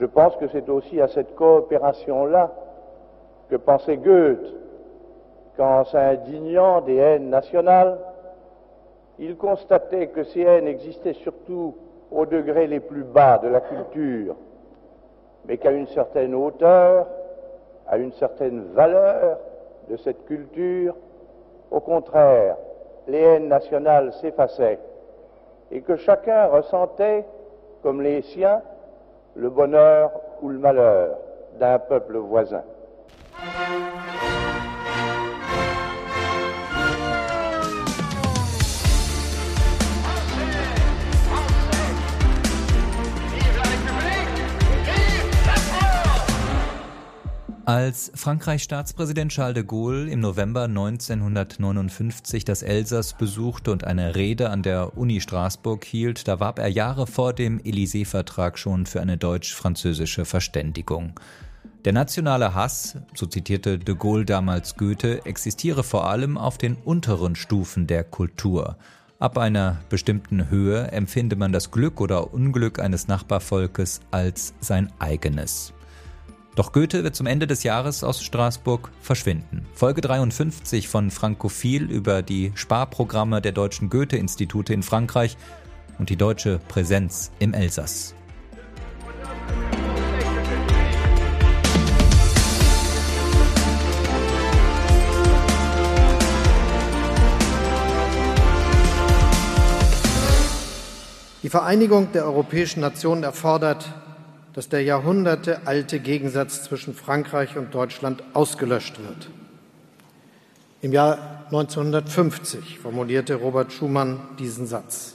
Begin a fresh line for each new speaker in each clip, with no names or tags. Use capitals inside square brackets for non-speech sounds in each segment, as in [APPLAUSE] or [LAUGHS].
Je pense que c'est aussi à cette coopération-là que pensait Goethe qu'en s'indignant des haines nationales, il constatait que ces haines existaient surtout aux degrés les plus bas de la culture, mais qu'à une certaine hauteur, à une certaine valeur de cette culture, au contraire, les haines nationales s'effaçaient et que chacun ressentait, comme les siens, le bonheur ou le malheur d'un peuple voisin.
Als Frankreichs Staatspräsident Charles de Gaulle im November 1959 das Elsass besuchte und eine Rede an der Uni Straßburg hielt, da warb er Jahre vor dem Élysée-Vertrag schon für eine deutsch-französische Verständigung. Der nationale Hass, so zitierte de Gaulle damals Goethe, existiere vor allem auf den unteren Stufen der Kultur. Ab einer bestimmten Höhe empfinde man das Glück oder Unglück eines Nachbarvolkes als sein eigenes. Doch Goethe wird zum Ende des Jahres aus Straßburg verschwinden. Folge 53 von Frankophil über die Sparprogramme der deutschen Goethe-Institute in Frankreich und die deutsche Präsenz im Elsass.
Die Vereinigung der europäischen Nationen erfordert dass der jahrhundertealte Gegensatz zwischen Frankreich und Deutschland ausgelöscht wird. Im Jahr 1950 formulierte Robert Schumann diesen Satz.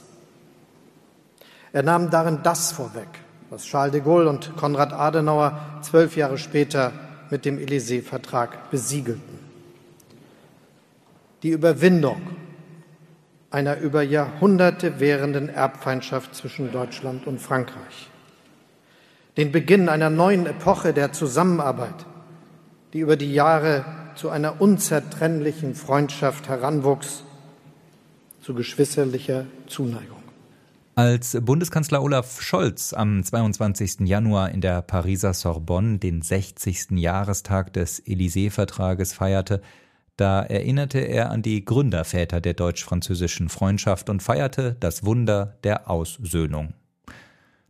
Er nahm darin das vorweg, was Charles de Gaulle und Konrad Adenauer zwölf Jahre später mit dem Élysée-Vertrag besiegelten. Die Überwindung einer über Jahrhunderte währenden Erbfeindschaft zwischen Deutschland und Frankreich den Beginn einer neuen Epoche der Zusammenarbeit, die über die Jahre zu einer unzertrennlichen Freundschaft heranwuchs, zu geschwisterlicher Zuneigung.
Als Bundeskanzler Olaf Scholz am 22. Januar in der Pariser Sorbonne den 60. Jahrestag des Élysée-Vertrages feierte, da erinnerte er an die Gründerväter der deutsch-französischen Freundschaft und feierte das Wunder der Aussöhnung.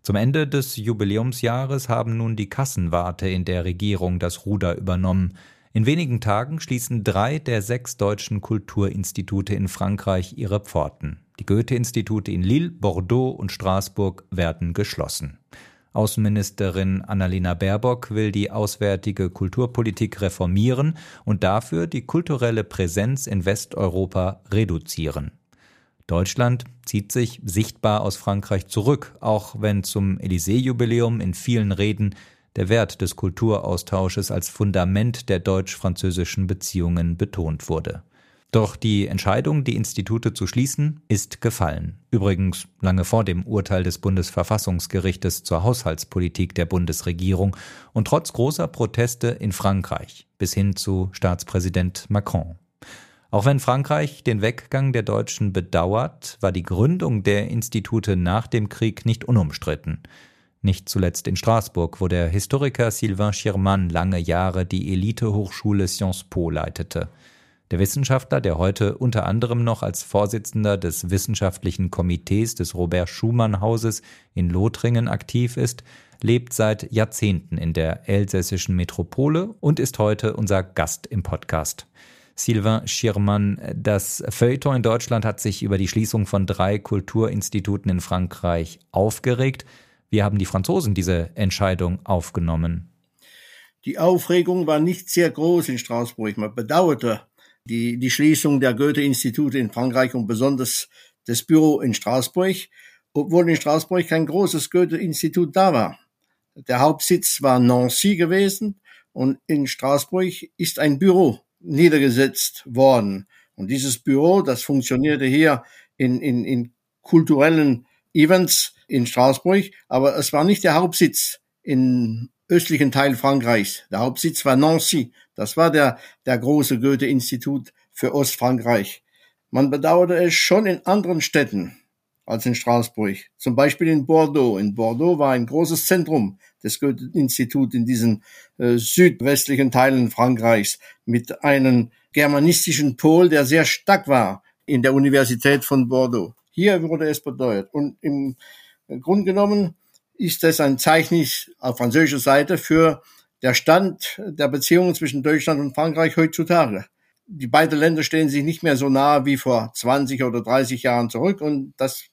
Zum Ende des Jubiläumsjahres haben nun die Kassenwarte in der Regierung das Ruder übernommen. In wenigen Tagen schließen drei der sechs deutschen Kulturinstitute in Frankreich ihre Pforten. Die Goethe-Institute in Lille, Bordeaux und Straßburg werden geschlossen. Außenministerin Annalena Baerbock will die auswärtige Kulturpolitik reformieren und dafür die kulturelle Präsenz in Westeuropa reduzieren. Deutschland zieht sich sichtbar aus Frankreich zurück, auch wenn zum Élysée-Jubiläum in vielen Reden der Wert des Kulturaustausches als Fundament der deutsch-französischen Beziehungen betont wurde. Doch die Entscheidung, die Institute zu schließen, ist gefallen. Übrigens lange vor dem Urteil des Bundesverfassungsgerichtes zur Haushaltspolitik der Bundesregierung und trotz großer Proteste in Frankreich bis hin zu Staatspräsident Macron. Auch wenn Frankreich den Weggang der Deutschen bedauert, war die Gründung der Institute nach dem Krieg nicht unumstritten. Nicht zuletzt in Straßburg, wo der Historiker Sylvain Schirmann lange Jahre die Elitehochschule Sciences Po leitete. Der Wissenschaftler, der heute unter anderem noch als Vorsitzender des wissenschaftlichen Komitees des Robert Schumann Hauses in Lothringen aktiv ist, lebt seit Jahrzehnten in der elsässischen Metropole und ist heute unser Gast im Podcast. Sylvain Schirmann. Das Feuilleton in Deutschland hat sich über die Schließung von drei Kulturinstituten in Frankreich aufgeregt. Wie haben die Franzosen diese Entscheidung aufgenommen?
Die Aufregung war nicht sehr groß in Straßburg. Man bedauerte die, die Schließung der Goethe-Institute in Frankreich und besonders das Büro in Straßburg, obwohl in Straßburg kein großes Goethe-Institut da war. Der Hauptsitz war Nancy gewesen und in Straßburg ist ein Büro niedergesetzt worden. Und dieses Büro, das funktionierte hier in, in, in kulturellen Events in Straßburg, aber es war nicht der Hauptsitz im östlichen Teil Frankreichs. Der Hauptsitz war Nancy. Das war der, der große Goethe-Institut für Ostfrankreich. Man bedauerte es schon in anderen Städten. Als in Straßburg. Zum Beispiel in Bordeaux. In Bordeaux war ein großes Zentrum des Goethe-Instituts in diesen äh, südwestlichen Teilen Frankreichs mit einem germanistischen Pol, der sehr stark war in der Universität von Bordeaux. Hier wurde es bedeutet. Und im Grunde genommen ist es ein Zeichen auf französischer Seite für der Stand der Beziehungen zwischen Deutschland und Frankreich heutzutage die beiden Länder stehen sich nicht mehr so nahe wie vor 20 oder 30 Jahren zurück und das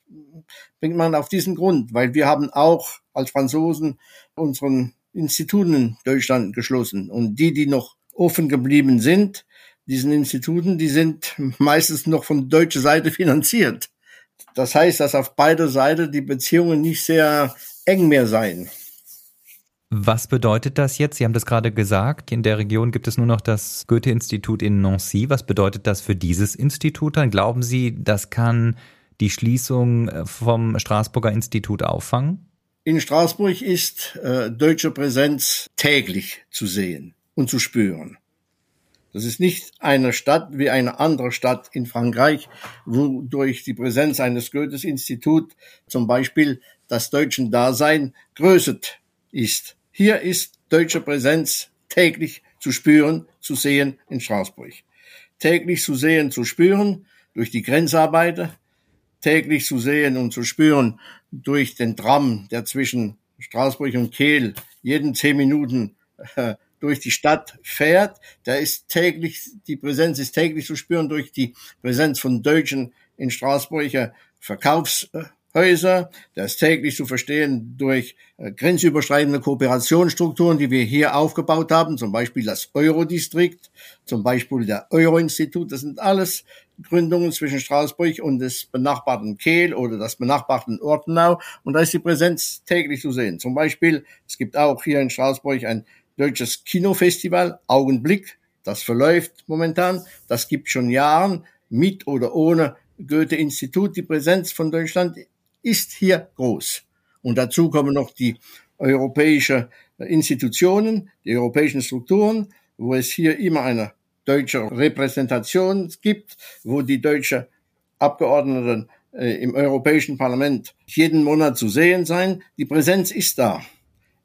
bringt man auf diesen Grund, weil wir haben auch als Franzosen unseren Instituten in Deutschland geschlossen und die, die noch offen geblieben sind, diesen Instituten, die sind meistens noch von deutscher Seite [LAUGHS] finanziert. Das heißt, dass auf beider Seite die Beziehungen nicht sehr eng mehr seien.
Was bedeutet das jetzt? Sie haben das gerade gesagt. In der Region gibt es nur noch das Goethe-Institut in Nancy. Was bedeutet das für dieses Institut dann? Glauben Sie, das kann die Schließung äh, vom Straßburger Institut auffangen?
In Straßburg ist äh, deutsche Präsenz täglich zu sehen und zu spüren. Das ist nicht eine Stadt wie eine andere Stadt in Frankreich, wo durch die Präsenz eines Goethes-Institut zum Beispiel das deutsche Dasein größet ist. Hier ist deutsche Präsenz täglich zu spüren, zu sehen in Straßburg. Täglich zu sehen, zu spüren durch die Grenzarbeiter, täglich zu sehen und zu spüren durch den Tram, der zwischen Straßburg und Kehl jeden zehn Minuten äh, durch die Stadt fährt. Da ist täglich, die Präsenz ist täglich zu spüren durch die Präsenz von Deutschen in Straßburger Verkaufs äh, Häuser, das täglich zu verstehen durch äh, grenzüberschreitende Kooperationsstrukturen, die wir hier aufgebaut haben, zum Beispiel das Eurodistrikt, zum Beispiel der Euro-Institut. Das sind alles Gründungen zwischen Straßburg und des benachbarten Kehl oder des benachbarten Ortenau. Und da ist die Präsenz täglich zu sehen. Zum Beispiel, es gibt auch hier in Straßburg ein deutsches Kinofestival, Augenblick. Das verläuft momentan. Das gibt schon Jahren mit oder ohne Goethe-Institut. Die Präsenz von Deutschland ist hier groß. Und dazu kommen noch die europäischen Institutionen, die europäischen Strukturen, wo es hier immer eine deutsche Repräsentation gibt, wo die deutschen Abgeordneten äh, im Europäischen Parlament jeden Monat zu sehen sein. Die Präsenz ist da.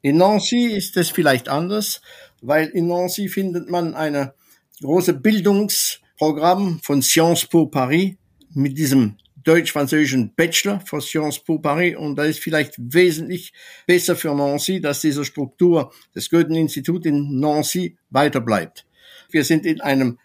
In Nancy ist es vielleicht anders, weil in Nancy findet man eine große Bildungsprogramm von Sciences Po Paris mit diesem deutsch-französischen Bachelor für Sciences Po Paris und da ist vielleicht wesentlich besser für Nancy, dass diese Struktur des Goethe-Instituts in Nancy weiter bleibt. Wir sind in einem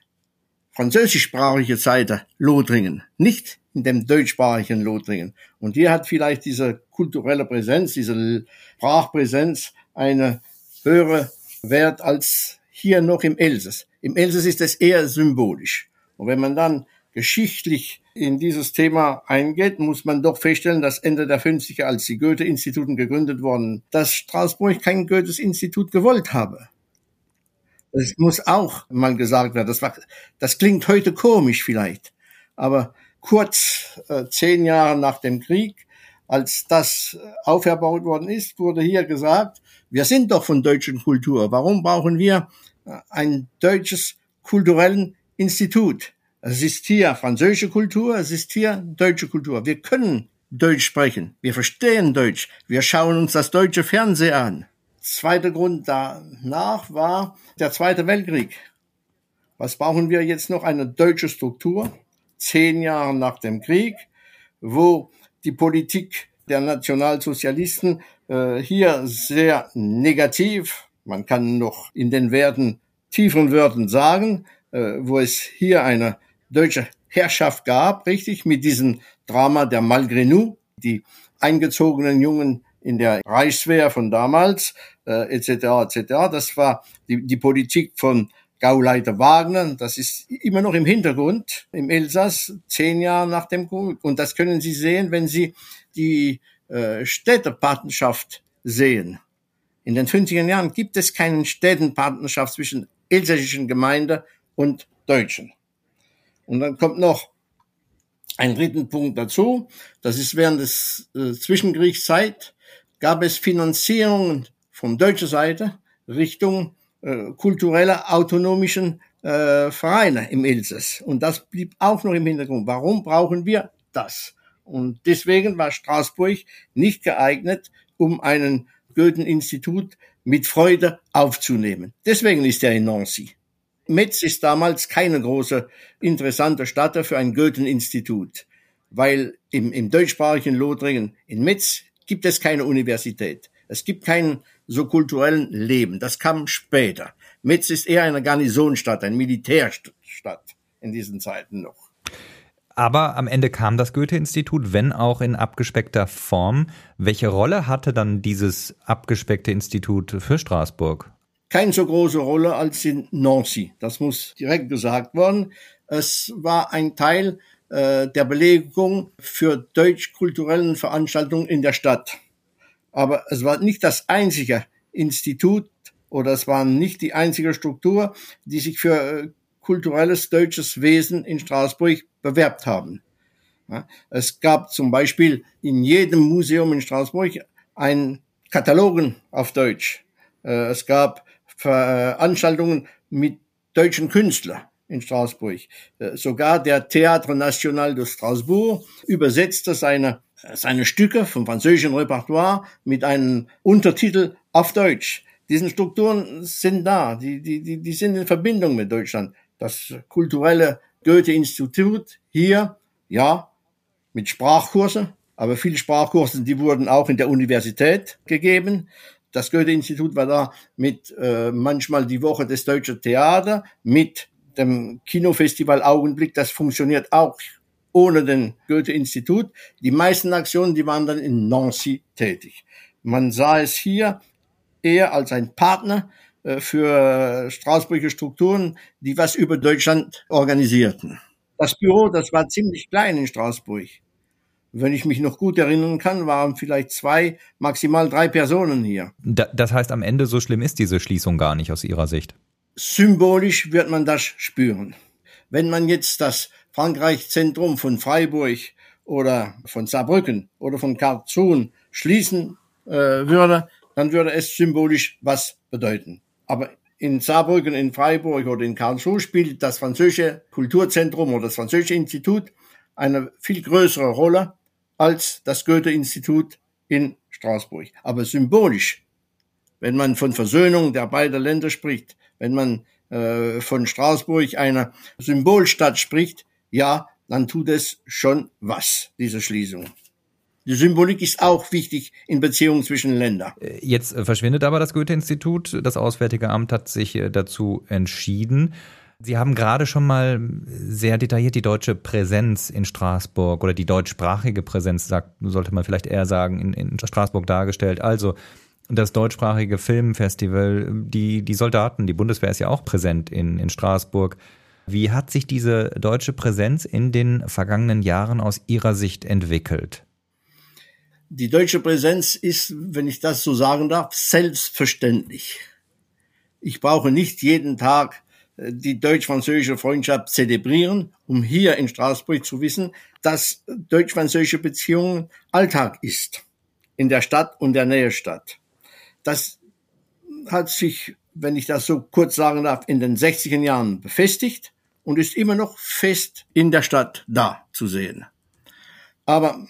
französischsprachigen Seite Lothringen, nicht in dem deutschsprachigen Lothringen. Und hier hat vielleicht diese kulturelle Präsenz, diese Sprachpräsenz eine höhere Wert als hier noch im Elsass. Im Elsass ist es eher symbolisch. Und wenn man dann geschichtlich in dieses Thema eingeht, muss man doch feststellen, dass Ende der 50er, als die Goethe-Instituten gegründet wurden, dass Straßburg kein Goethes-Institut gewollt habe. Das muss auch mal gesagt werden. Das, war, das klingt heute komisch vielleicht, aber kurz äh, zehn Jahre nach dem Krieg, als das auferbaut worden ist, wurde hier gesagt, wir sind doch von deutschen Kultur. Warum brauchen wir äh, ein deutsches kulturellen Institut? Es ist hier französische Kultur, es ist hier deutsche Kultur. Wir können Deutsch sprechen. Wir verstehen Deutsch. Wir schauen uns das deutsche Fernsehen an. Zweiter Grund danach war der Zweite Weltkrieg. Was brauchen wir jetzt noch? Eine deutsche Struktur, zehn Jahre nach dem Krieg, wo die Politik der Nationalsozialisten äh, hier sehr negativ, man kann noch in den Werten tieferen Wörtern sagen, äh, wo es hier eine deutsche Herrschaft gab, richtig, mit diesem Drama der Malgré die eingezogenen Jungen in der Reichswehr von damals, äh, etc., etc. Das war die, die Politik von Gauleiter Wagner. Das ist immer noch im Hintergrund im Elsass, zehn Jahre nach dem Krieg. Und das können Sie sehen, wenn Sie die äh, Städtepartnerschaft sehen. In den 50er Jahren gibt es keine Städtenpartnerschaft zwischen elsässischen Gemeinden und Deutschen. Und dann kommt noch ein dritten Punkt dazu. Das ist während des äh, Zwischenkriegszeit gab es Finanzierungen von deutscher Seite Richtung äh, kultureller autonomischen äh, Vereine im Elsass. Und das blieb auch noch im Hintergrund. Warum brauchen wir das? Und deswegen war Straßburg nicht geeignet, um einen Goethe-Institut mit Freude aufzunehmen. Deswegen ist er in Nancy. Metz ist damals keine große interessante Stadt für ein Goethe-Institut, weil im, im deutschsprachigen Lothringen in Metz gibt es keine Universität. Es gibt keinen so kulturellen Leben. Das kam später. Metz ist eher eine Garnisonstadt, ein Militärstadt in diesen Zeiten noch.
Aber am Ende kam das Goethe-Institut, wenn auch in abgespeckter Form. Welche Rolle hatte dann dieses abgespeckte Institut für Straßburg?
Keine so große Rolle als in Nancy. Das muss direkt gesagt werden. Es war ein Teil äh, der Belegung für deutsch-kulturellen Veranstaltungen in der Stadt. Aber es war nicht das einzige Institut oder es war nicht die einzige Struktur, die sich für äh, kulturelles deutsches Wesen in Straßburg bewerbt haben. Es gab zum Beispiel in jedem Museum in Straßburg ein Katalogen auf Deutsch. Äh, es gab Veranstaltungen mit deutschen Künstlern in Straßburg. Äh, sogar der Théâtre National de Strasbourg übersetzte seine, seine Stücke vom französischen Repertoire mit einem Untertitel auf Deutsch. Diesen Strukturen sind da, die, die, die, die sind in Verbindung mit Deutschland das kulturelle Goethe-Institut hier, ja, mit Sprachkurse, aber viele Sprachkurse, die wurden auch in der Universität gegeben. Das Goethe-Institut war da mit äh, manchmal die Woche des Deutschen Theater, mit dem Kinofestival Augenblick, das funktioniert auch ohne den Goethe-Institut. Die meisten Aktionen, die waren dann in Nancy tätig. Man sah es hier eher als ein Partner äh, für Straßburger Strukturen, die was über Deutschland organisierten. Das Büro, das war ziemlich klein in Straßburg. Wenn ich mich noch gut erinnern kann, waren vielleicht zwei, maximal drei Personen hier.
Das heißt, am Ende so schlimm ist diese Schließung gar nicht aus Ihrer Sicht.
Symbolisch wird man das spüren. Wenn man jetzt das Frankreich-Zentrum von Freiburg oder von Saarbrücken oder von Karlsruhe schließen äh, würde, dann würde es symbolisch was bedeuten. Aber in Saarbrücken, in Freiburg oder in Karlsruhe spielt das französische Kulturzentrum oder das französische Institut eine viel größere Rolle als das Goethe-Institut in Straßburg. Aber symbolisch, wenn man von Versöhnung der beiden Länder spricht, wenn man äh, von Straßburg einer Symbolstadt spricht, ja, dann tut es schon was, diese Schließung. Die Symbolik ist auch wichtig in Beziehungen zwischen Ländern.
Äh, jetzt verschwindet aber das Goethe-Institut. Das Auswärtige Amt hat sich äh, dazu entschieden. Sie haben gerade schon mal sehr detailliert die deutsche Präsenz in Straßburg oder die deutschsprachige Präsenz, sagt, sollte man vielleicht eher sagen, in, in Straßburg dargestellt. Also das deutschsprachige Filmfestival, die, die Soldaten, die Bundeswehr ist ja auch präsent in, in Straßburg. Wie hat sich diese deutsche Präsenz in den vergangenen Jahren aus Ihrer Sicht entwickelt?
Die deutsche Präsenz ist, wenn ich das so sagen darf, selbstverständlich. Ich brauche nicht jeden Tag die deutsch-französische Freundschaft zelebrieren, um hier in Straßburg zu wissen, dass deutsch-französische Beziehungen Alltag ist in der Stadt und der Nähestadt. Das hat sich, wenn ich das so kurz sagen darf, in den 60er Jahren befestigt und ist immer noch fest in der Stadt da zu sehen. Aber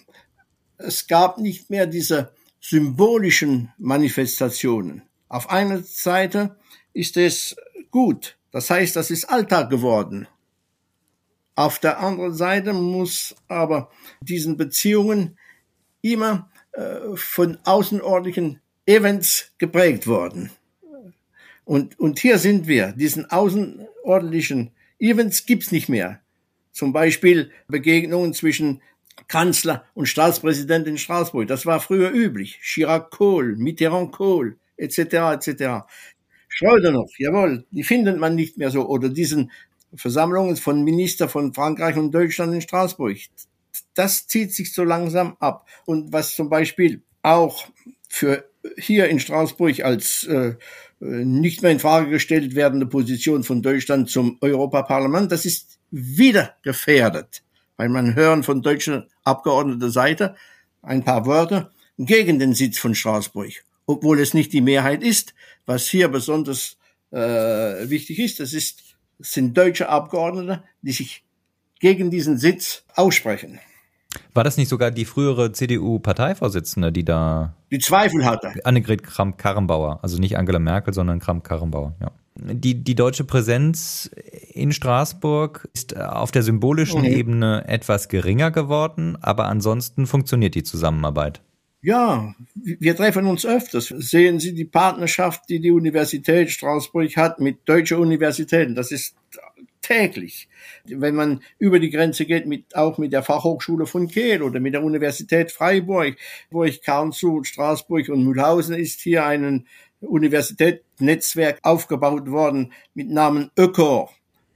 es gab nicht mehr diese symbolischen Manifestationen. Auf einer Seite ist es gut, das heißt, das ist Alltag geworden. Auf der anderen Seite muss aber diesen Beziehungen immer äh, von außerordentlichen Events geprägt worden. Und, und hier sind wir. Diesen außerordentlichen Events gibt's nicht mehr. Zum Beispiel Begegnungen zwischen Kanzler und Staatspräsident in Straßburg. Das war früher üblich. Chirac Kohl, Mitterrand Kohl, etc., etc. Schröder noch, jawohl, die findet man nicht mehr so. Oder diesen Versammlungen von Minister von Frankreich und Deutschland in Straßburg. Das zieht sich so langsam ab. Und was zum Beispiel auch für hier in Straßburg als äh, nicht mehr in Frage gestellt werdende Position von Deutschland zum Europaparlament, das ist wieder gefährdet weil man hören von deutscher Abgeordneter Seite ein paar Wörter gegen den Sitz von Straßburg, obwohl es nicht die Mehrheit ist. Was hier besonders äh, wichtig ist, das ist, das sind deutsche Abgeordnete, die sich gegen diesen Sitz aussprechen.
War das nicht sogar die frühere CDU-Parteivorsitzende, die da
die Zweifel hatte?
Annegret Kramp-Karrenbauer, also nicht Angela Merkel, sondern Kramp-Karrenbauer, ja. Die, die deutsche Präsenz in Straßburg ist auf der symbolischen mhm. Ebene etwas geringer geworden, aber ansonsten funktioniert die Zusammenarbeit.
Ja, wir treffen uns öfters. Sehen Sie die Partnerschaft, die die Universität Straßburg hat mit deutschen Universitäten. Das ist täglich. Wenn man über die Grenze geht, mit, auch mit der Fachhochschule von Kehl oder mit der Universität Freiburg, wo ich zu Straßburg und Mühlhausen ist hier ein Universitätsnetzwerk aufgebaut worden mit Namen ÖKOR,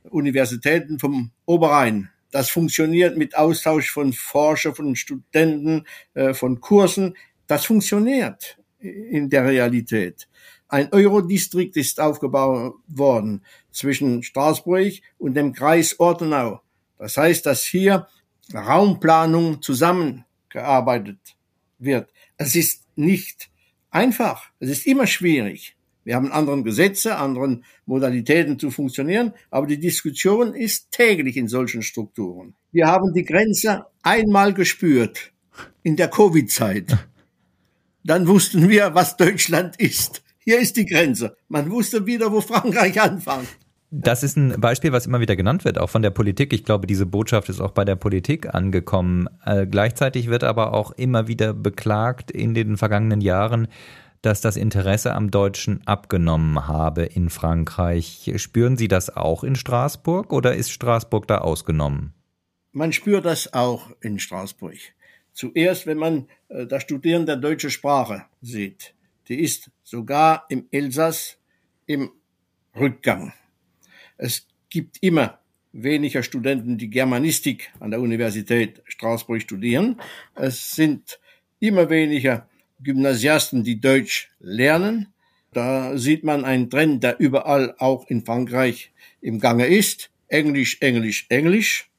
Universitäten vom Oberrhein. Das funktioniert mit Austausch von Forschern, von Studenten, äh, von Kursen. Das funktioniert in der Realität. Ein Eurodistrikt ist aufgebaut worden zwischen Straßburg und dem Kreis Ortenau. Das heißt, dass hier Raumplanung zusammengearbeitet wird. Es ist nicht einfach. Es ist immer schwierig. Wir haben anderen Gesetze, anderen Modalitäten zu funktionieren, aber die Diskussion ist täglich in solchen Strukturen. Wir haben die Grenze einmal gespürt in der Covid-Zeit. Dann wussten wir, was Deutschland ist. Hier ist die Grenze. Man wusste wieder, wo Frankreich anfängt.
Das ist ein Beispiel, was immer wieder genannt wird, auch von der Politik. Ich glaube, diese Botschaft ist auch bei der Politik angekommen. Äh, gleichzeitig wird aber auch immer wieder beklagt in den vergangenen Jahren, dass das Interesse am Deutschen abgenommen habe in Frankreich. Spüren Sie das auch in Straßburg oder ist Straßburg da ausgenommen?
Man spürt das auch in Straßburg. Zuerst, wenn man äh, das Studieren der deutschen Sprache sieht. Die ist sogar im Elsass im Rückgang. Es gibt immer weniger Studenten, die Germanistik an der Universität Straßburg studieren. Es sind immer weniger Gymnasiasten, die Deutsch lernen. Da sieht man einen Trend, der überall auch in Frankreich im Gange ist. Englisch, Englisch, Englisch.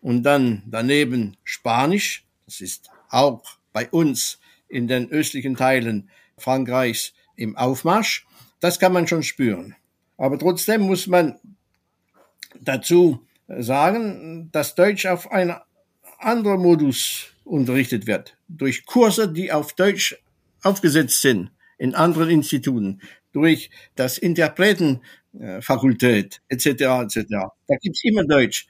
Und dann daneben Spanisch. Das ist auch bei uns in den östlichen Teilen Frankreichs im Aufmarsch. Das kann man schon spüren. Aber trotzdem muss man dazu sagen, dass Deutsch auf einen anderen Modus unterrichtet wird. Durch Kurse, die auf Deutsch aufgesetzt sind in anderen Instituten, durch das Interpretenfakultät etc. etc. Da gibt's immer Deutsch.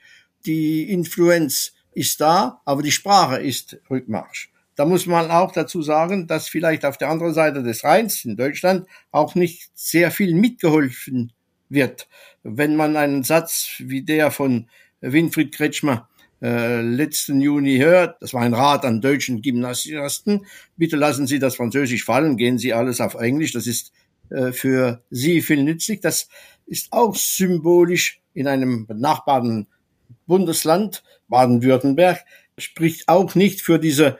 Die Influenz ist da, aber die Sprache ist Rückmarsch. Da muss man auch dazu sagen, dass vielleicht auf der anderen Seite des Rheins in Deutschland auch nicht sehr viel mitgeholfen wird. Wenn man einen Satz wie der von Winfried Kretschmer äh, letzten Juni hört, das war ein Rat an deutschen Gymnasiasten, bitte lassen Sie das Französisch fallen, gehen Sie alles auf Englisch, das ist äh, für Sie viel nützlich. Das ist auch symbolisch in einem benachbarten Bundesland, Baden-Württemberg, spricht auch nicht für diese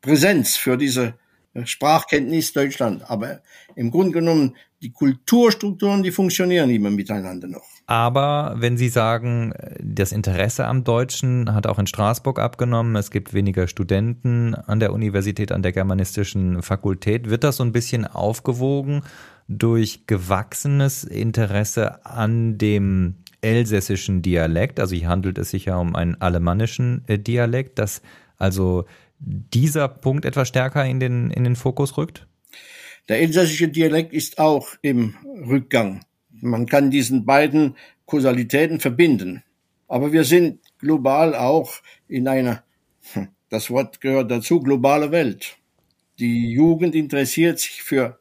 Präsenz, für diese äh, Sprachkenntnis Deutschland. Aber im Grunde genommen, die Kulturstrukturen, die funktionieren immer miteinander noch.
Aber wenn Sie sagen, das Interesse am Deutschen hat auch in Straßburg abgenommen, es gibt weniger Studenten an der Universität, an der germanistischen Fakultät, wird das so ein bisschen aufgewogen durch gewachsenes Interesse an dem elsässischen Dialekt? Also hier handelt es sich ja um einen alemannischen äh, Dialekt, dass also dieser Punkt etwas stärker in den, in den Fokus rückt?
Der elsässische Dialekt ist auch im Rückgang. Man kann diesen beiden Kausalitäten verbinden. Aber wir sind global auch in einer, hm, das Wort gehört dazu, globale Welt. Die Jugend interessiert sich für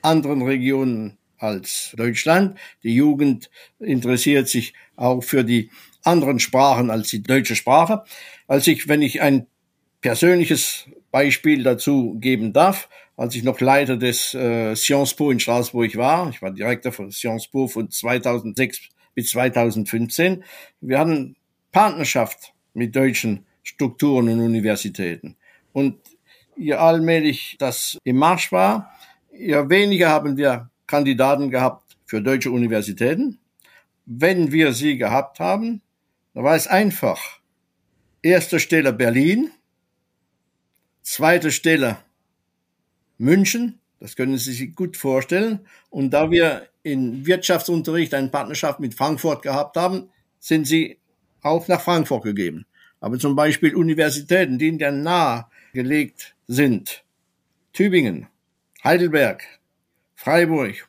anderen Regionen als Deutschland. Die Jugend interessiert sich auch für die anderen Sprachen als die deutsche Sprache. Als ich, wenn ich ein persönliches Beispiel dazu geben darf, als ich noch Leiter des äh, Sciences Po in Straßburg war, ich war Direktor von Sciences Po von 2006 bis 2015, wir hatten Partnerschaft mit deutschen Strukturen und Universitäten. Und je allmählich das im Marsch war, je weniger haben wir Kandidaten gehabt für deutsche Universitäten. Wenn wir sie gehabt haben, dann war es einfach. Erste Stelle Berlin, zweite Stelle München, das können Sie sich gut vorstellen. Und da wir in Wirtschaftsunterricht eine Partnerschaft mit Frankfurt gehabt haben, sind sie auch nach Frankfurt gegeben. Aber zum Beispiel Universitäten, die in der nahe gelegt sind, Tübingen, Heidelberg, Freiburg,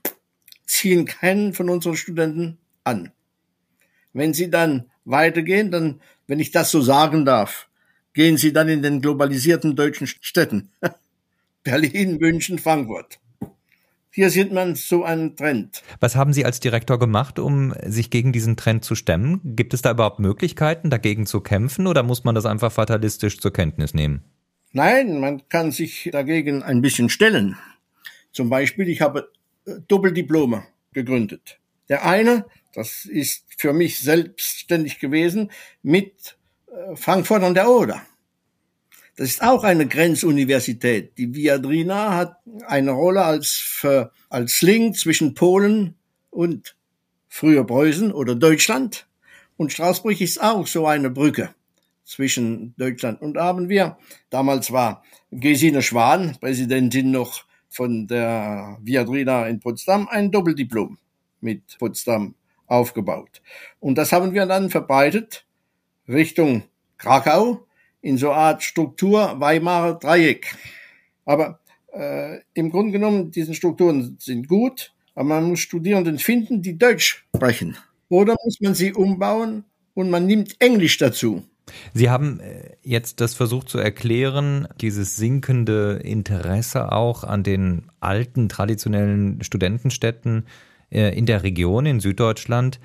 ziehen keinen von unseren Studenten an. Wenn sie dann weitergehen, dann, wenn ich das so sagen darf, gehen sie dann in den globalisierten deutschen Städten. [LAUGHS] Berlin, München, Frankfurt. Hier sieht man so einen Trend.
Was haben Sie als Direktor gemacht, um sich gegen diesen Trend zu stemmen? Gibt es da überhaupt Möglichkeiten, dagegen zu kämpfen oder muss man das einfach fatalistisch zur Kenntnis nehmen?
Nein, man kann sich dagegen ein bisschen stellen. Zum Beispiel, ich habe äh, Doppeldiplome gegründet. Der eine, das ist für mich selbstständig gewesen, mit äh, Frankfurt an der Oder. Das ist auch eine Grenzuniversität. Die Viadrina hat eine Rolle als, als Link zwischen Polen und früher Preußen oder Deutschland. Und Straßburg ist auch so eine Brücke zwischen Deutschland und haben wir. Damals war Gesine Schwan, Präsidentin noch von der Viadrina in Potsdam, ein Doppeldiplom mit Potsdam aufgebaut. Und das haben wir dann verbreitet Richtung Krakau in so Art Struktur Weimarer Dreieck. Aber äh, im Grunde genommen, diese Strukturen sind gut, aber man muss Studierenden finden, die Deutsch sprechen. Oder muss man sie umbauen und man nimmt Englisch dazu.
Sie haben äh, jetzt das versucht zu erklären, dieses sinkende Interesse auch an den alten traditionellen Studentenstädten äh, in der Region in Süddeutschland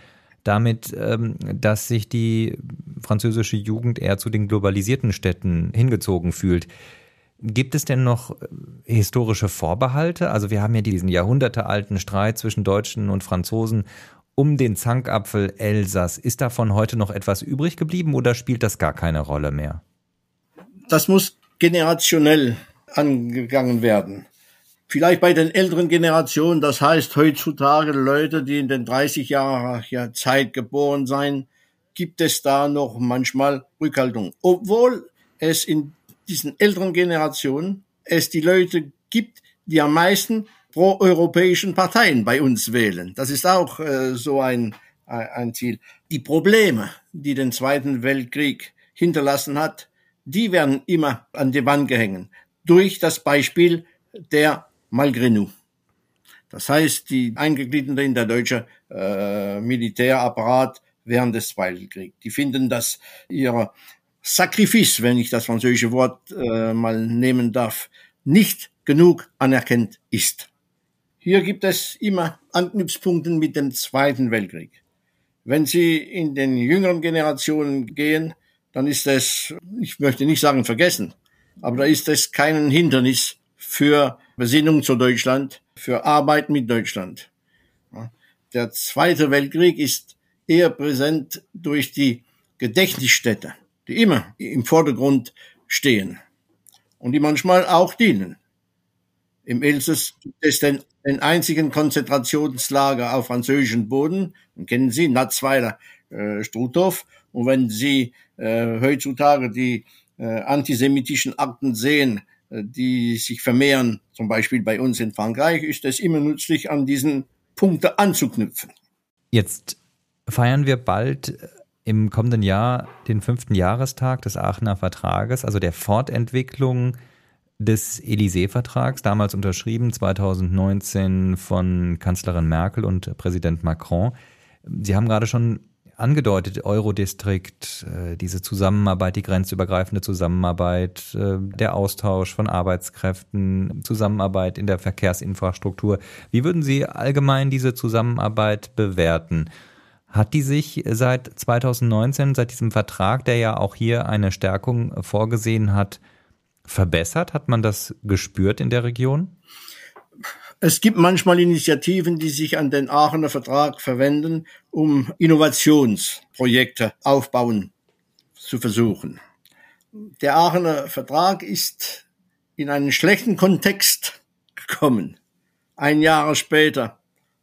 damit, ähm, dass sich die französische Jugend eher zu den globalisierten Städten hingezogen fühlt. Gibt es denn noch äh, historische Vorbehalte? Also wir haben ja diesen jahrhundertealten Streit zwischen Deutschen und Franzosen um den Zankapfel Elsass. Ist davon heute noch etwas übrig geblieben oder spielt das gar keine Rolle mehr?
Das muss generationell angegangen werden. Vielleicht bei den älteren Generationen, das heißt heutzutage Leute, die in den 30 Jahren ja, Zeit geboren sein, gibt es da noch manchmal Rückhaltung. Obwohl es in diesen älteren Generationen es die Leute gibt, die am meisten pro-europäischen Parteien bei uns wählen. Das ist auch äh, so ein, ein Ziel. Die Probleme, die den Zweiten Weltkrieg hinterlassen hat, die werden immer an die Wand gehängt durch das Beispiel der Malgrenu. Das heißt, die Eingegliederten in der deutsche äh, Militärapparat während des Zweiten Weltkriegs, die finden, dass ihr Sacrifice, wenn ich das französische Wort äh, mal nehmen darf, nicht genug anerkannt ist. Hier gibt es immer Anknüpfpunkte mit dem Zweiten Weltkrieg. Wenn Sie in den jüngeren Generationen gehen, dann ist es, ich möchte nicht sagen vergessen, aber da ist es kein Hindernis für Besinnung zu Deutschland, für Arbeit mit Deutschland. Der Zweite Weltkrieg ist eher präsent durch die Gedächtnisstätte, die immer im Vordergrund stehen und die manchmal auch dienen. Im Elsass gibt es den, den einzigen Konzentrationslager auf französischem Boden. Den kennen Sie, Natzweiler, äh, Struthof. Und wenn Sie äh, heutzutage die äh, antisemitischen Akten sehen, die sich vermehren, zum Beispiel bei uns in Frankreich, ist es immer nützlich, an diesen Punkte anzuknüpfen.
Jetzt feiern wir bald äh, im kommenden Jahr den fünften Jahrestag des Aachener Vertrages, also der Fortentwicklung des Élysée-Vertrags, damals unterschrieben 2019 von Kanzlerin Merkel und Präsident Macron. Sie haben gerade schon angedeutet, Eurodistrikt, äh, diese Zusammenarbeit, die grenzübergreifende Zusammenarbeit, äh, der Austausch von Arbeitskräften, Zusammenarbeit in der Verkehrsinfrastruktur. Wie würden Sie allgemein diese Zusammenarbeit bewerten? Hat die sich seit 2019, seit diesem Vertrag, der ja auch hier eine Stärkung vorgesehen hat, verbessert? Hat man das gespürt in der Region?
Es gibt manchmal Initiativen, die sich an den Aachener Vertrag verwenden, um Innovationsprojekte aufbauen zu versuchen. Der Aachener Vertrag ist in einen schlechten Kontext gekommen. Ein Jahr später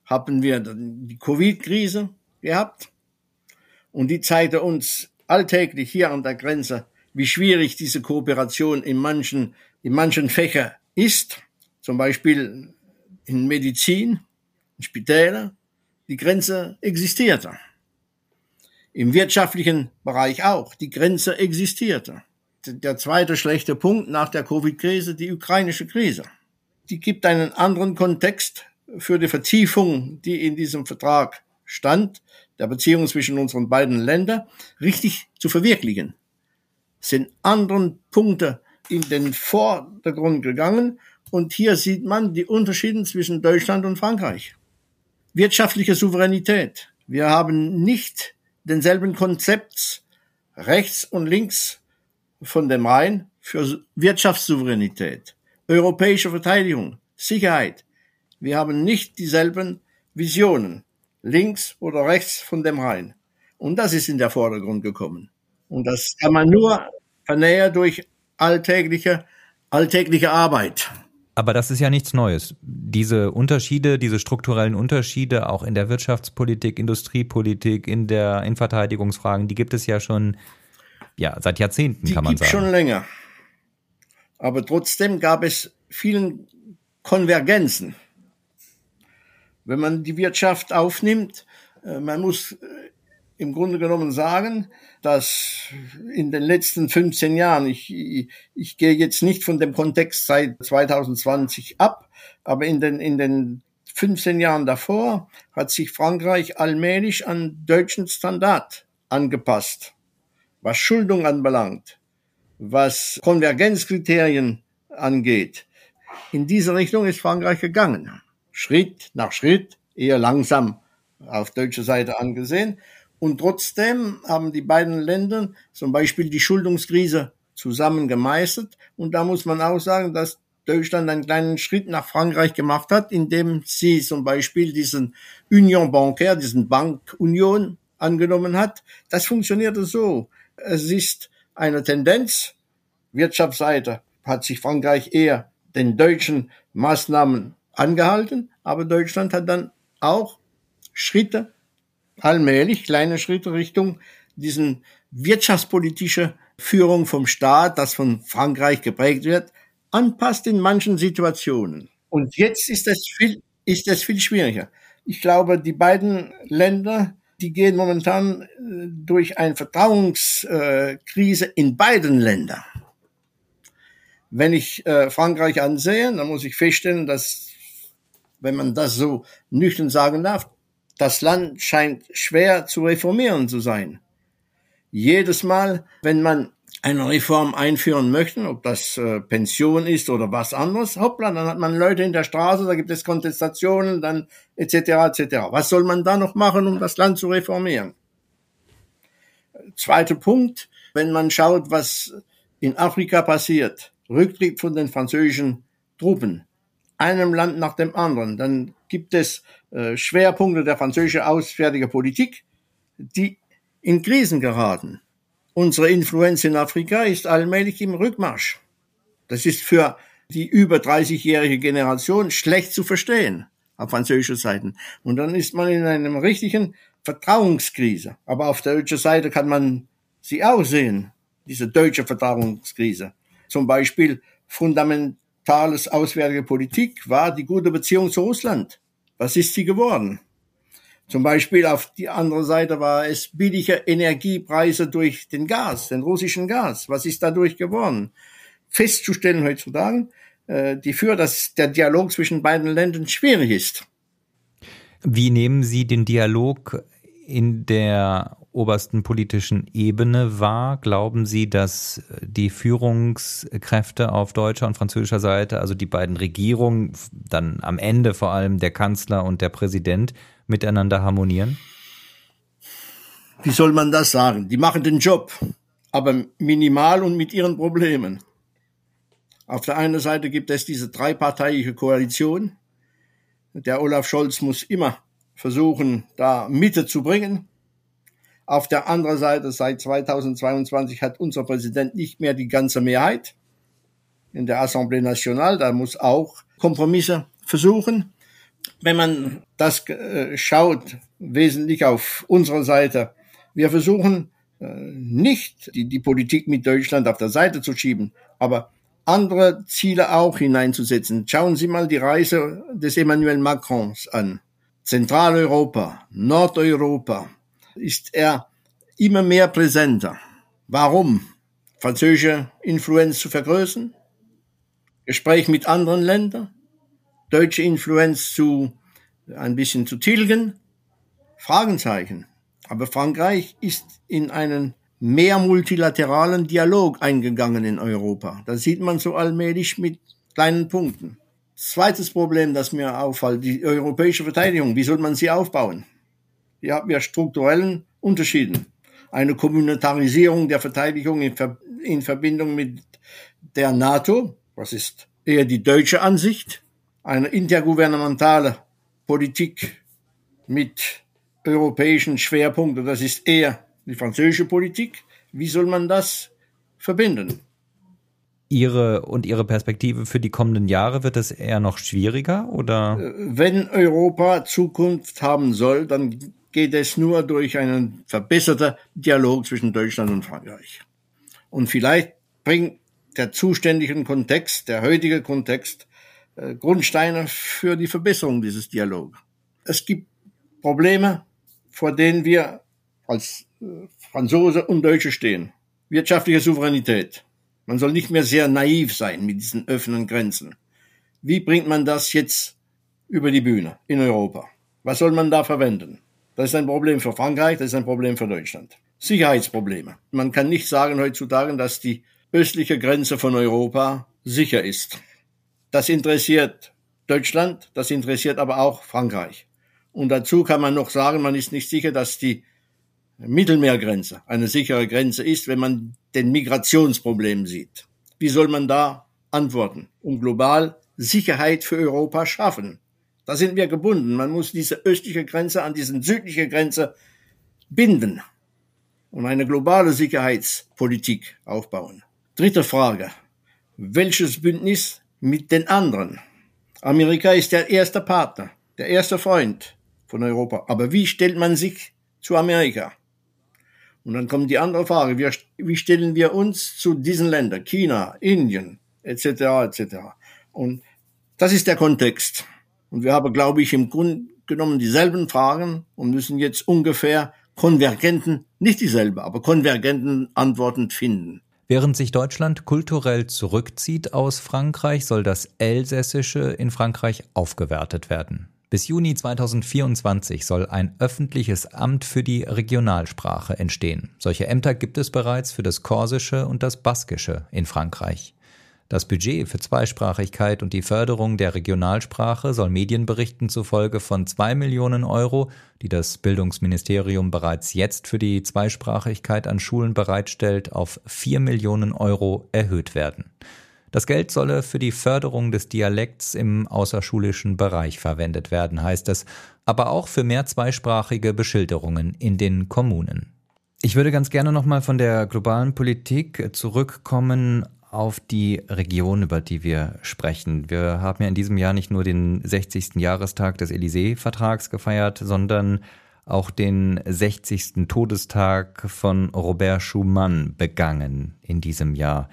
haben wir die Covid-Krise gehabt und die zeigte uns alltäglich hier an der Grenze, wie schwierig diese Kooperation in manchen, in manchen Fächern ist, zum Beispiel in Medizin, in Spitäler, die Grenze existierte. Im wirtschaftlichen Bereich auch. Die Grenze existierte. Der zweite schlechte Punkt nach der Covid-Krise, die ukrainische Krise. Die gibt einen anderen Kontext für die Vertiefung, die in diesem Vertrag stand, der Beziehung zwischen unseren beiden Ländern, richtig zu verwirklichen. Sind anderen Punkte in den Vordergrund gegangen und hier sieht man die Unterschiede zwischen Deutschland und Frankreich. Wirtschaftliche Souveränität. Wir haben nicht denselben Konzept rechts und links von dem Rhein für Wirtschaftssouveränität, europäische Verteidigung, Sicherheit. Wir haben nicht dieselben Visionen links oder rechts von dem Rhein. Und das ist in der Vordergrund gekommen. Und das kann man nur vernähern durch alltägliche, alltägliche Arbeit.
Aber das ist ja nichts Neues. Diese Unterschiede, diese strukturellen Unterschiede auch in der Wirtschaftspolitik, Industriepolitik, in der in Verteidigungsfragen, die gibt es ja schon ja, seit Jahrzehnten,
die
kann man sagen.
schon länger. Aber trotzdem gab es vielen Konvergenzen. Wenn man die Wirtschaft aufnimmt, äh, man muss äh, im Grunde genommen sagen, dass in den letzten 15 Jahren, ich, ich, gehe jetzt nicht von dem Kontext seit 2020 ab, aber in den, in den 15 Jahren davor hat sich Frankreich allmählich an deutschen Standard angepasst, was Schuldung anbelangt, was Konvergenzkriterien angeht. In diese Richtung ist Frankreich gegangen. Schritt nach Schritt, eher langsam auf deutscher Seite angesehen. Und trotzdem haben die beiden Länder zum Beispiel die Schuldungskrise zusammen gemeistert. Und da muss man auch sagen, dass Deutschland einen kleinen Schritt nach Frankreich gemacht hat, indem sie zum Beispiel diesen Union Bancaire, diesen Bankunion angenommen hat. Das funktionierte so. Es ist eine Tendenz. Wirtschaftsseite hat sich Frankreich eher den deutschen Maßnahmen angehalten, aber Deutschland hat dann auch Schritte allmählich kleine Schritte Richtung diesen wirtschaftspolitische Führung vom Staat, das von Frankreich geprägt wird, anpasst in manchen Situationen. Und jetzt ist es viel, ist es viel schwieriger. Ich glaube, die beiden Länder, die gehen momentan äh, durch eine Vertrauenskrise in beiden Ländern. Wenn ich äh, Frankreich ansehe, dann muss ich feststellen, dass, wenn man das so nüchtern sagen darf, das Land scheint schwer zu reformieren zu sein. Jedes Mal, wenn man eine Reform einführen möchte, ob das äh, Pension ist oder was anderes, hoppla, dann hat man Leute in der Straße, da gibt es Kontestationen, dann etc. etc. Was soll man da noch machen, um das Land zu reformieren? Zweiter Punkt, wenn man schaut, was in Afrika passiert, Rücktritt von den französischen Truppen, einem Land nach dem anderen, dann gibt es äh, Schwerpunkte der französischen auswärtigen Politik, die in Krisen geraten. Unsere Influenz in Afrika ist allmählich im Rückmarsch. Das ist für die über 30-jährige Generation schlecht zu verstehen auf französischer Seite. Und dann ist man in einem richtigen Vertrauenskrise. Aber auf der deutschen Seite kann man sie auch sehen, diese deutsche Vertrauenskrise. Zum Beispiel fundamentales auswärtige Politik war die gute Beziehung zu Russland. Was ist sie geworden? Zum Beispiel auf die andere Seite war es billige Energiepreise durch den Gas, den russischen Gas. Was ist dadurch geworden? Festzustellen heutzutage, äh, die führt, dass der Dialog zwischen beiden Ländern schwierig ist.
Wie nehmen Sie den Dialog in der obersten politischen Ebene wahr? Glauben Sie, dass die Führungskräfte auf deutscher und französischer Seite, also die beiden Regierungen, dann am Ende vor allem der Kanzler und der Präsident, miteinander harmonieren?
Wie soll man das sagen? Die machen den Job, aber minimal und mit ihren Problemen. Auf der einen Seite gibt es diese dreiparteiliche Koalition. Der Olaf Scholz muss immer versuchen, da Mitte zu bringen. Auf der anderen Seite, seit 2022 hat unser Präsident nicht mehr die ganze Mehrheit in der Assemblée Nationale. Da muss auch Kompromisse versuchen. Wenn man das äh, schaut, wesentlich auf unserer Seite, wir versuchen äh, nicht die, die Politik mit Deutschland auf der Seite zu schieben, aber andere Ziele auch hineinzusetzen. Schauen Sie mal die Reise des Emmanuel Macrons an. Zentraleuropa, Nordeuropa, ist er immer mehr präsenter. Warum? Französische Influenz zu vergrößern? Gespräch mit anderen Ländern? Deutsche Influenz zu ein bisschen zu tilgen? Fragenzeichen. Aber Frankreich ist in einen mehr multilateralen Dialog eingegangen in Europa. Das sieht man so allmählich mit kleinen Punkten. Zweites Problem, das mir auffällt, die europäische Verteidigung. Wie soll man sie aufbauen? Haben wir strukturellen Unterschieden. Eine Kommunitarisierung der Verteidigung in, Ver in Verbindung mit der NATO, was ist eher die deutsche Ansicht, eine intergouvernementale Politik mit europäischen Schwerpunkten, das ist eher die französische Politik. Wie soll man das verbinden?
Ihre und Ihre Perspektive für die kommenden Jahre wird es eher noch schwieriger oder?
Äh, wenn Europa Zukunft haben soll, dann geht es nur durch einen verbesserten Dialog zwischen Deutschland und Frankreich. Und vielleicht bringt der zuständige Kontext, der heutige Kontext, äh, Grundsteine für die Verbesserung dieses Dialogs. Es gibt Probleme, vor denen wir als äh, Franzose und Deutsche stehen. Wirtschaftliche Souveränität. Man soll nicht mehr sehr naiv sein mit diesen offenen Grenzen. Wie bringt man das jetzt über die Bühne in Europa? Was soll man da verwenden? Das ist ein Problem für Frankreich, das ist ein Problem für Deutschland. Sicherheitsprobleme. Man kann nicht sagen heutzutage, dass die östliche Grenze von Europa sicher ist. Das interessiert Deutschland, das interessiert aber auch Frankreich. Und dazu kann man noch sagen, man ist nicht sicher, dass die Mittelmeergrenze eine sichere Grenze ist, wenn man den Migrationsproblem sieht. Wie soll man da antworten, um global Sicherheit für Europa schaffen? Da sind wir gebunden. Man muss diese östliche Grenze an diese südliche Grenze binden und eine globale Sicherheitspolitik aufbauen. Dritte Frage. Welches Bündnis mit den anderen? Amerika ist der erste Partner, der erste Freund von Europa. Aber wie stellt man sich zu Amerika? Und dann kommt die andere Frage, wie, wie stellen wir uns zu diesen Ländern, China, Indien, etc., etc. Und das ist der Kontext. Und wir haben, glaube ich, im Grunde genommen dieselben Fragen und müssen jetzt ungefähr konvergenten, nicht dieselbe, aber konvergenten Antworten finden.
Während sich Deutschland kulturell zurückzieht aus Frankreich, soll das Elsässische in Frankreich aufgewertet werden. Bis Juni 2024 soll ein öffentliches Amt für die Regionalsprache entstehen. Solche Ämter gibt es bereits für das Korsische und das Baskische in Frankreich. Das Budget für Zweisprachigkeit und die Förderung der Regionalsprache soll Medienberichten zufolge von zwei Millionen Euro, die das Bildungsministerium bereits jetzt für die Zweisprachigkeit an Schulen bereitstellt, auf vier Millionen Euro erhöht werden. Das Geld solle für die Förderung des Dialekts im außerschulischen Bereich verwendet werden, heißt es, aber auch für mehr zweisprachige Beschilderungen in den Kommunen. Ich würde ganz gerne nochmal von der globalen Politik zurückkommen auf die Region, über die wir sprechen. Wir haben ja in diesem Jahr nicht nur den 60. Jahrestag des Élysée-Vertrags gefeiert, sondern auch den 60. Todestag von Robert Schumann begangen in diesem Jahr.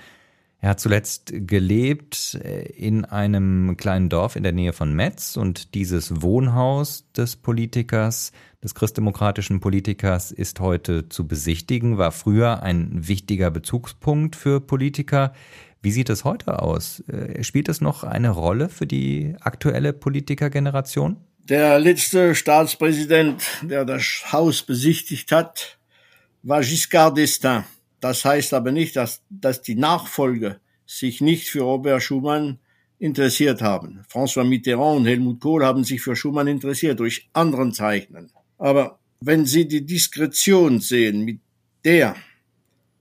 Er hat zuletzt gelebt äh, in einem kleinen Dorf in der Nähe von Metz und dieses Wohnhaus des Politikers, des christdemokratischen Politikers, ist heute zu besichtigen, war früher ein wichtiger Bezugspunkt für Politiker. Wie sieht es heute aus? Äh, spielt es noch eine Rolle für die aktuelle Politikergeneration?
Der letzte Staatspräsident, der das Haus besichtigt hat, war Giscard d'Estaing. Das heißt aber nicht, dass, dass die Nachfolger sich nicht für Robert Schumann interessiert haben. François Mitterrand und Helmut Kohl haben sich für Schumann interessiert durch anderen Zeichnen. Aber wenn Sie die Diskretion sehen, mit der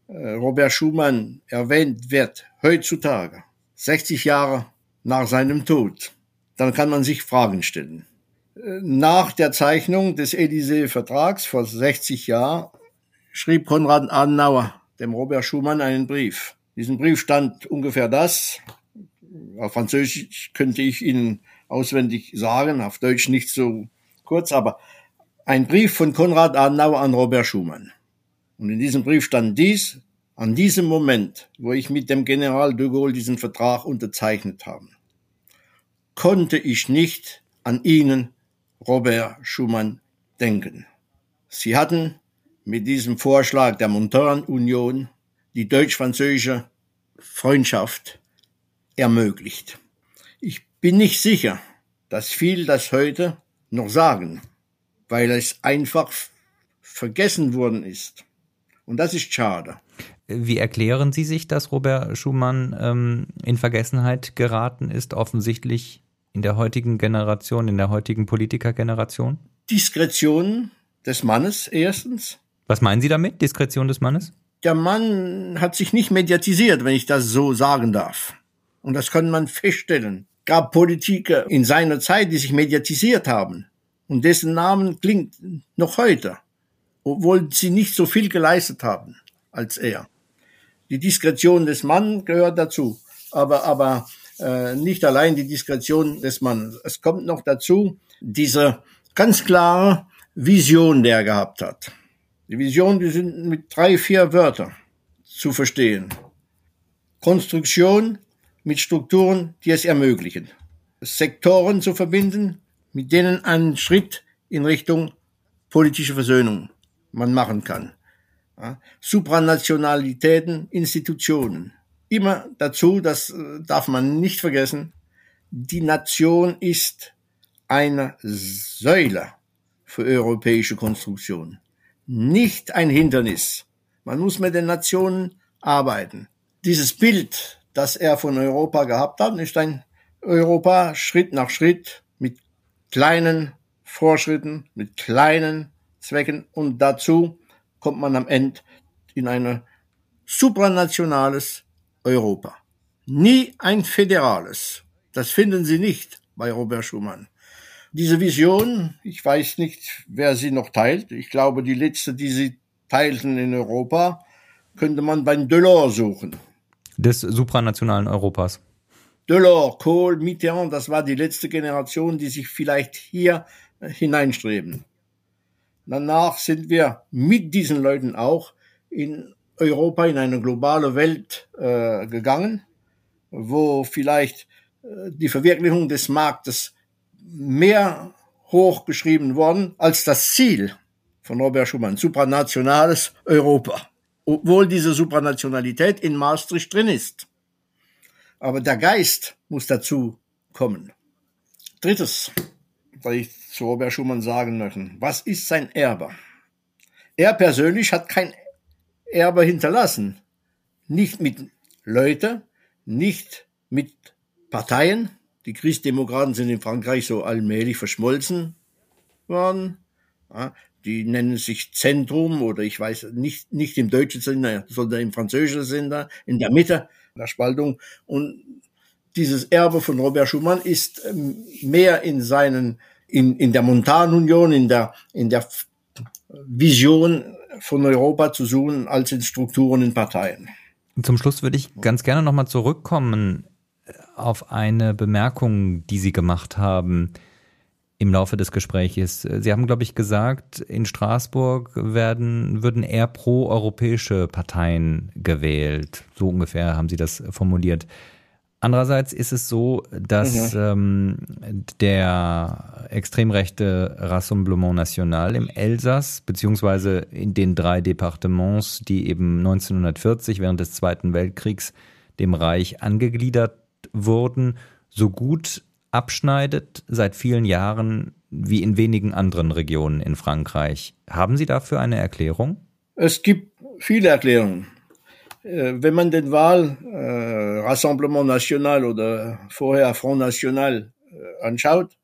äh, Robert Schumann erwähnt wird heutzutage, 60 Jahre nach seinem Tod, dann kann man sich Fragen stellen. Äh, nach der Zeichnung des Élysée-Vertrags vor 60 Jahren schrieb Konrad Adenauer dem Robert Schumann einen Brief. In diesem Brief stand ungefähr das. Auf Französisch könnte ich Ihnen auswendig sagen, auf Deutsch nicht so kurz, aber ein Brief von Konrad Adenauer an Robert Schumann. Und in diesem Brief stand dies, an diesem Moment, wo ich mit dem General de Gaulle diesen Vertrag unterzeichnet habe, konnte ich nicht an Ihnen, Robert Schumann, denken. Sie hatten mit diesem Vorschlag der Montanunion die deutsch-französische Freundschaft ermöglicht. Ich bin nicht sicher, dass viele das heute noch sagen, weil es einfach vergessen worden ist. Und das ist schade.
Wie erklären Sie sich, dass Robert Schumann ähm, in Vergessenheit geraten ist, offensichtlich in der heutigen Generation, in der heutigen Politikergeneration?
Diskretion des Mannes erstens.
Was meinen Sie damit, Diskretion des Mannes?
Der Mann hat sich nicht mediatisiert, wenn ich das so sagen darf. Und das kann man feststellen. Gab Politiker in seiner Zeit, die sich mediatisiert haben. Und dessen Namen klingt noch heute, obwohl sie nicht so viel geleistet haben als er. Die Diskretion des Mannes gehört dazu, aber, aber äh, nicht allein die Diskretion des Mannes. Es kommt noch dazu diese ganz klare Vision, die er gehabt hat. Die Vision, die sind mit drei, vier Wörtern zu verstehen. Konstruktion mit Strukturen, die es ermöglichen. Sektoren zu verbinden, mit denen ein Schritt in Richtung politische Versöhnung man machen kann. Ja, Supranationalitäten, Institutionen. Immer dazu, das äh, darf man nicht vergessen, die Nation ist eine Säule für europäische Konstruktion, nicht ein Hindernis. Man muss mit den Nationen arbeiten. Dieses Bild, das er von Europa gehabt hat, ist ein Europa Schritt nach Schritt mit kleinen Vorschritten, mit kleinen Zwecken und dazu kommt man am Ende in ein supranationales Europa. Nie ein föderales. Das finden Sie nicht bei Robert Schumann. Diese Vision, ich weiß nicht, wer sie noch teilt. Ich glaube, die letzte, die sie teilten in Europa, könnte man beim Delors suchen.
Des supranationalen Europas.
Delors, Kohl, Mitterrand, das war die letzte Generation, die sich vielleicht hier hineinstreben. Danach sind wir mit diesen Leuten auch in Europa in eine globale Welt äh, gegangen, wo vielleicht äh, die Verwirklichung des Marktes mehr hochgeschrieben worden als das Ziel von Robert Schumann, supranationales Europa, obwohl diese Supranationalität in Maastricht drin ist. Aber der Geist muss dazu kommen. Drittes, was ich zu Robert Schumann sagen möchte. Was ist sein Erbe? Er persönlich hat kein Erbe hinterlassen. Nicht mit Leute, nicht mit Parteien. Die Christdemokraten sind in Frankreich so allmählich verschmolzen worden. Ja, die nennen sich Zentrum oder ich weiß nicht, nicht im deutschen Sinne, sondern im französischen Sinne, in der Mitte der Spaltung. Und dieses Erbe von Robert Schumann ist ähm, mehr in seinen in, in der Montanunion, in der, in der Vision von Europa zu suchen als in Strukturen in Parteien.
Zum Schluss würde ich ganz gerne nochmal zurückkommen auf eine Bemerkung, die Sie gemacht haben im Laufe des Gespräches. Sie haben, glaube ich, gesagt, in Straßburg werden, würden eher pro-europäische Parteien gewählt. So ungefähr haben Sie das formuliert. Andererseits ist es so, dass mhm. ähm, der extrem rechte Rassemblement National im Elsass, beziehungsweise in den drei Departements, die eben 1940 während des Zweiten Weltkriegs dem Reich angegliedert wurden, so gut abschneidet seit vielen Jahren wie in wenigen anderen Regionen in Frankreich. Haben Sie dafür eine Erklärung?
Es gibt viele Erklärungen. Äh, wenn man den Wahl äh, Rassemblement National oder vorher Front National äh, anschaut,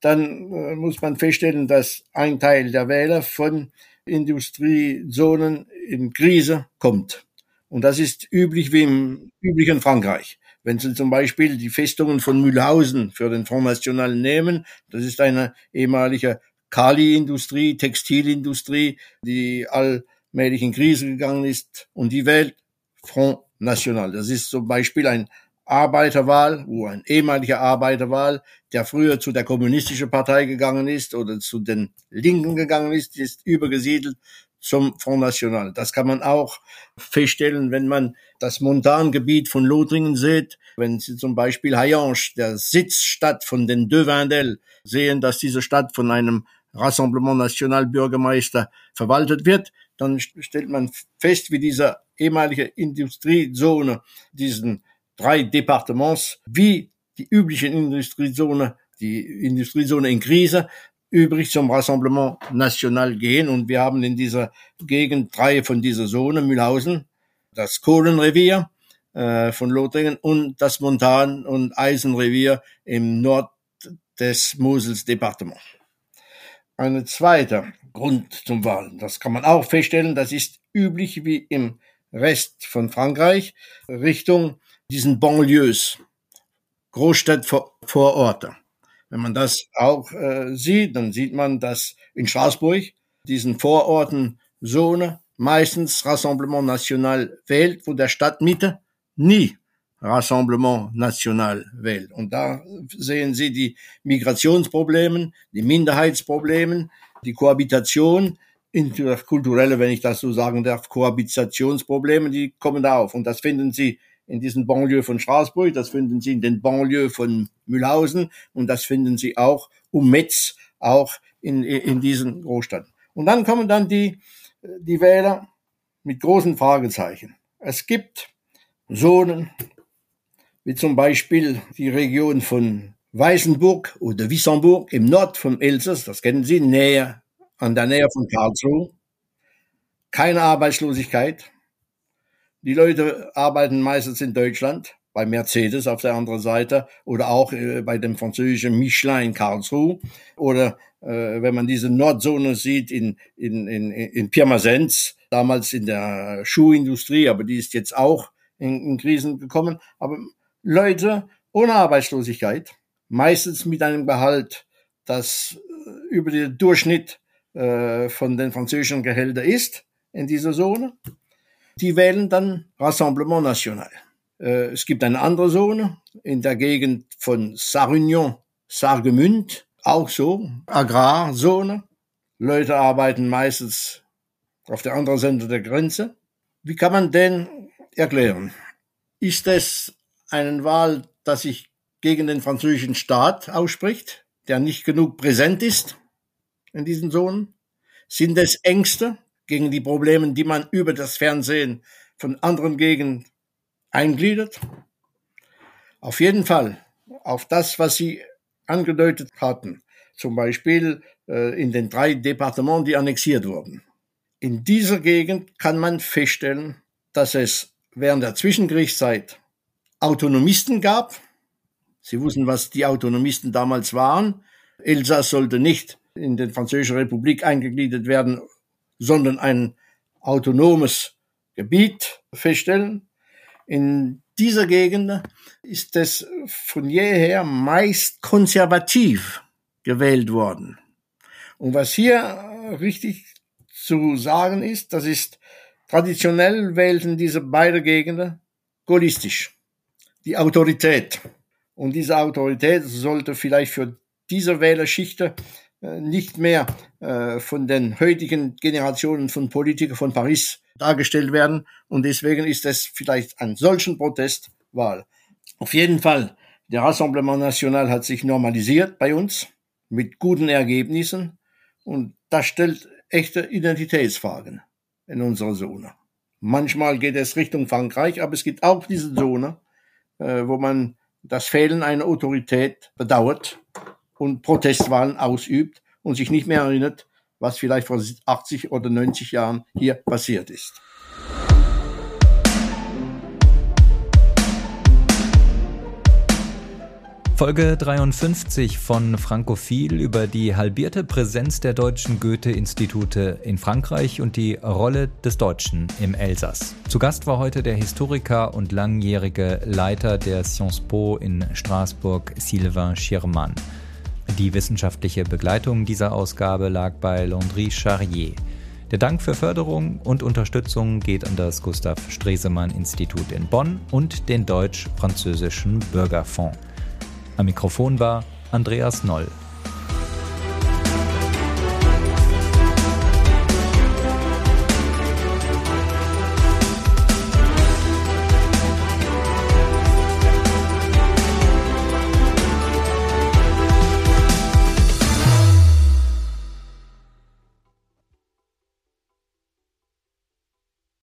dann äh, muss man feststellen, dass ein Teil der Wähler von Industriezonen in Krise kommt. Und das ist üblich wie im üblichen Frankreich. Wenn Sie zum Beispiel die Festungen von Mühlhausen für den Front National nehmen, das ist eine ehemalige Kali-Industrie, Textilindustrie, die all allmählich in Krise gegangen ist und die wählt Front National. Das ist zum Beispiel ein Arbeiterwahl, wo ein ehemaliger Arbeiterwahl, der früher zu der kommunistischen Partei gegangen ist oder zu den Linken gegangen ist, ist übergesiedelt zum Front National. Das kann man auch feststellen, wenn man das Montangebiet von Lothringen sieht. Wenn Sie zum Beispiel Hayange, der Sitzstadt von den Deux Vendel, sehen, dass diese Stadt von einem Rassemblement National Bürgermeister verwaltet wird, dann stellt man fest, wie diese ehemalige Industriezone diesen drei Departements, wie die üblichen Industriezone, die Industriezone in Krise, übrig zum Rassemblement National gehen. Und wir haben in dieser Gegend drei von dieser Zone, Mühlhausen, das Kohlenrevier äh, von Lothringen und das Montan- und Eisenrevier im Nord des Mosels Departement. Ein zweiter Grund zum Wahlen, das kann man auch feststellen, das ist üblich wie im Rest von Frankreich, Richtung diesen Banlieues, Großstadtvororte. Wenn man das auch äh, sieht, dann sieht man, dass in Straßburg diesen Vororten Zone meistens Rassemblement National wählt, wo der Stadtmitte nie Rassemblement National wählt. Und da sehen Sie die Migrationsprobleme, die Minderheitsprobleme, die Kohabitation, interkulturelle, wenn ich das so sagen darf, Kohabitationsprobleme, die kommen da auf. Und das finden Sie in diesen Banlieue von Straßburg, das finden Sie in den Banlieue von Mühlhausen und das finden Sie auch um Metz, auch in, in diesen Großstädten. Und dann kommen dann die, die Wähler mit großen Fragezeichen. Es gibt Zonen, wie zum Beispiel die Region von Weißenburg oder Wissembourg im Nord vom Elsass, das kennen Sie, näher, an der Nähe von Karlsruhe. Keine Arbeitslosigkeit, die Leute arbeiten meistens in Deutschland, bei Mercedes auf der anderen Seite oder auch äh, bei dem französischen Michelin in Karlsruhe oder äh, wenn man diese Nordzone sieht in, in, in, in Pirmasens, damals in der Schuhindustrie, aber die ist jetzt auch in, in Krisen gekommen. Aber Leute ohne Arbeitslosigkeit, meistens mit einem Gehalt, das äh, über den Durchschnitt äh, von den französischen Gehältern ist in dieser Zone die wählen dann Rassemblement National. Äh, es gibt eine andere Zone in der Gegend von Sarunion, Sargemünd, auch so, Agrarzone. Leute arbeiten meistens auf der anderen Seite der Grenze. Wie kann man denn erklären? Ist es eine Wahl, dass sich gegen den französischen Staat ausspricht, der nicht genug präsent ist in diesen Zonen? Sind es Ängste, gegen die Probleme, die man über das Fernsehen von anderen Gegenden eingliedert? Auf jeden Fall auf das, was Sie angedeutet hatten, zum Beispiel äh, in den drei Departements, die annexiert wurden. In dieser Gegend kann man feststellen, dass es während der Zwischenkriegszeit Autonomisten gab. Sie wussten, was die Autonomisten damals waren. Elsass sollte nicht in den Französischen Republik eingegliedert werden sondern ein autonomes Gebiet feststellen. In dieser Gegend ist es von jeher meist konservativ gewählt worden. Und was hier richtig zu sagen ist, das ist, traditionell wählten diese beiden Gegenden gaullistisch. Die Autorität. Und diese Autorität sollte vielleicht für diese Wählerschichte äh, nicht mehr äh, von den heutigen Generationen von Politikern von Paris dargestellt werden. Und deswegen ist es vielleicht ein solchen Protestwahl. Auf jeden Fall, der Rassemblement National hat sich normalisiert bei uns mit guten Ergebnissen. Und das stellt echte Identitätsfragen in unserer Zone. Manchmal geht es Richtung Frankreich, aber es gibt auch diese Zone, äh, wo man das Fehlen einer Autorität bedauert und Protestwahlen ausübt und sich nicht mehr erinnert, was vielleicht vor 80 oder 90 Jahren hier passiert ist.
Folge 53 von Frankophil über die halbierte Präsenz der deutschen Goethe-Institute in Frankreich und die Rolle des Deutschen im Elsass. Zu Gast war heute der Historiker und langjährige Leiter der Sciences Po in Straßburg, Sylvain Schirmann. Die wissenschaftliche Begleitung dieser Ausgabe lag bei Landry Charrier. Der Dank für Förderung und Unterstützung geht an das Gustav Stresemann Institut in Bonn und den Deutsch-Französischen Bürgerfonds. Am Mikrofon war Andreas Noll.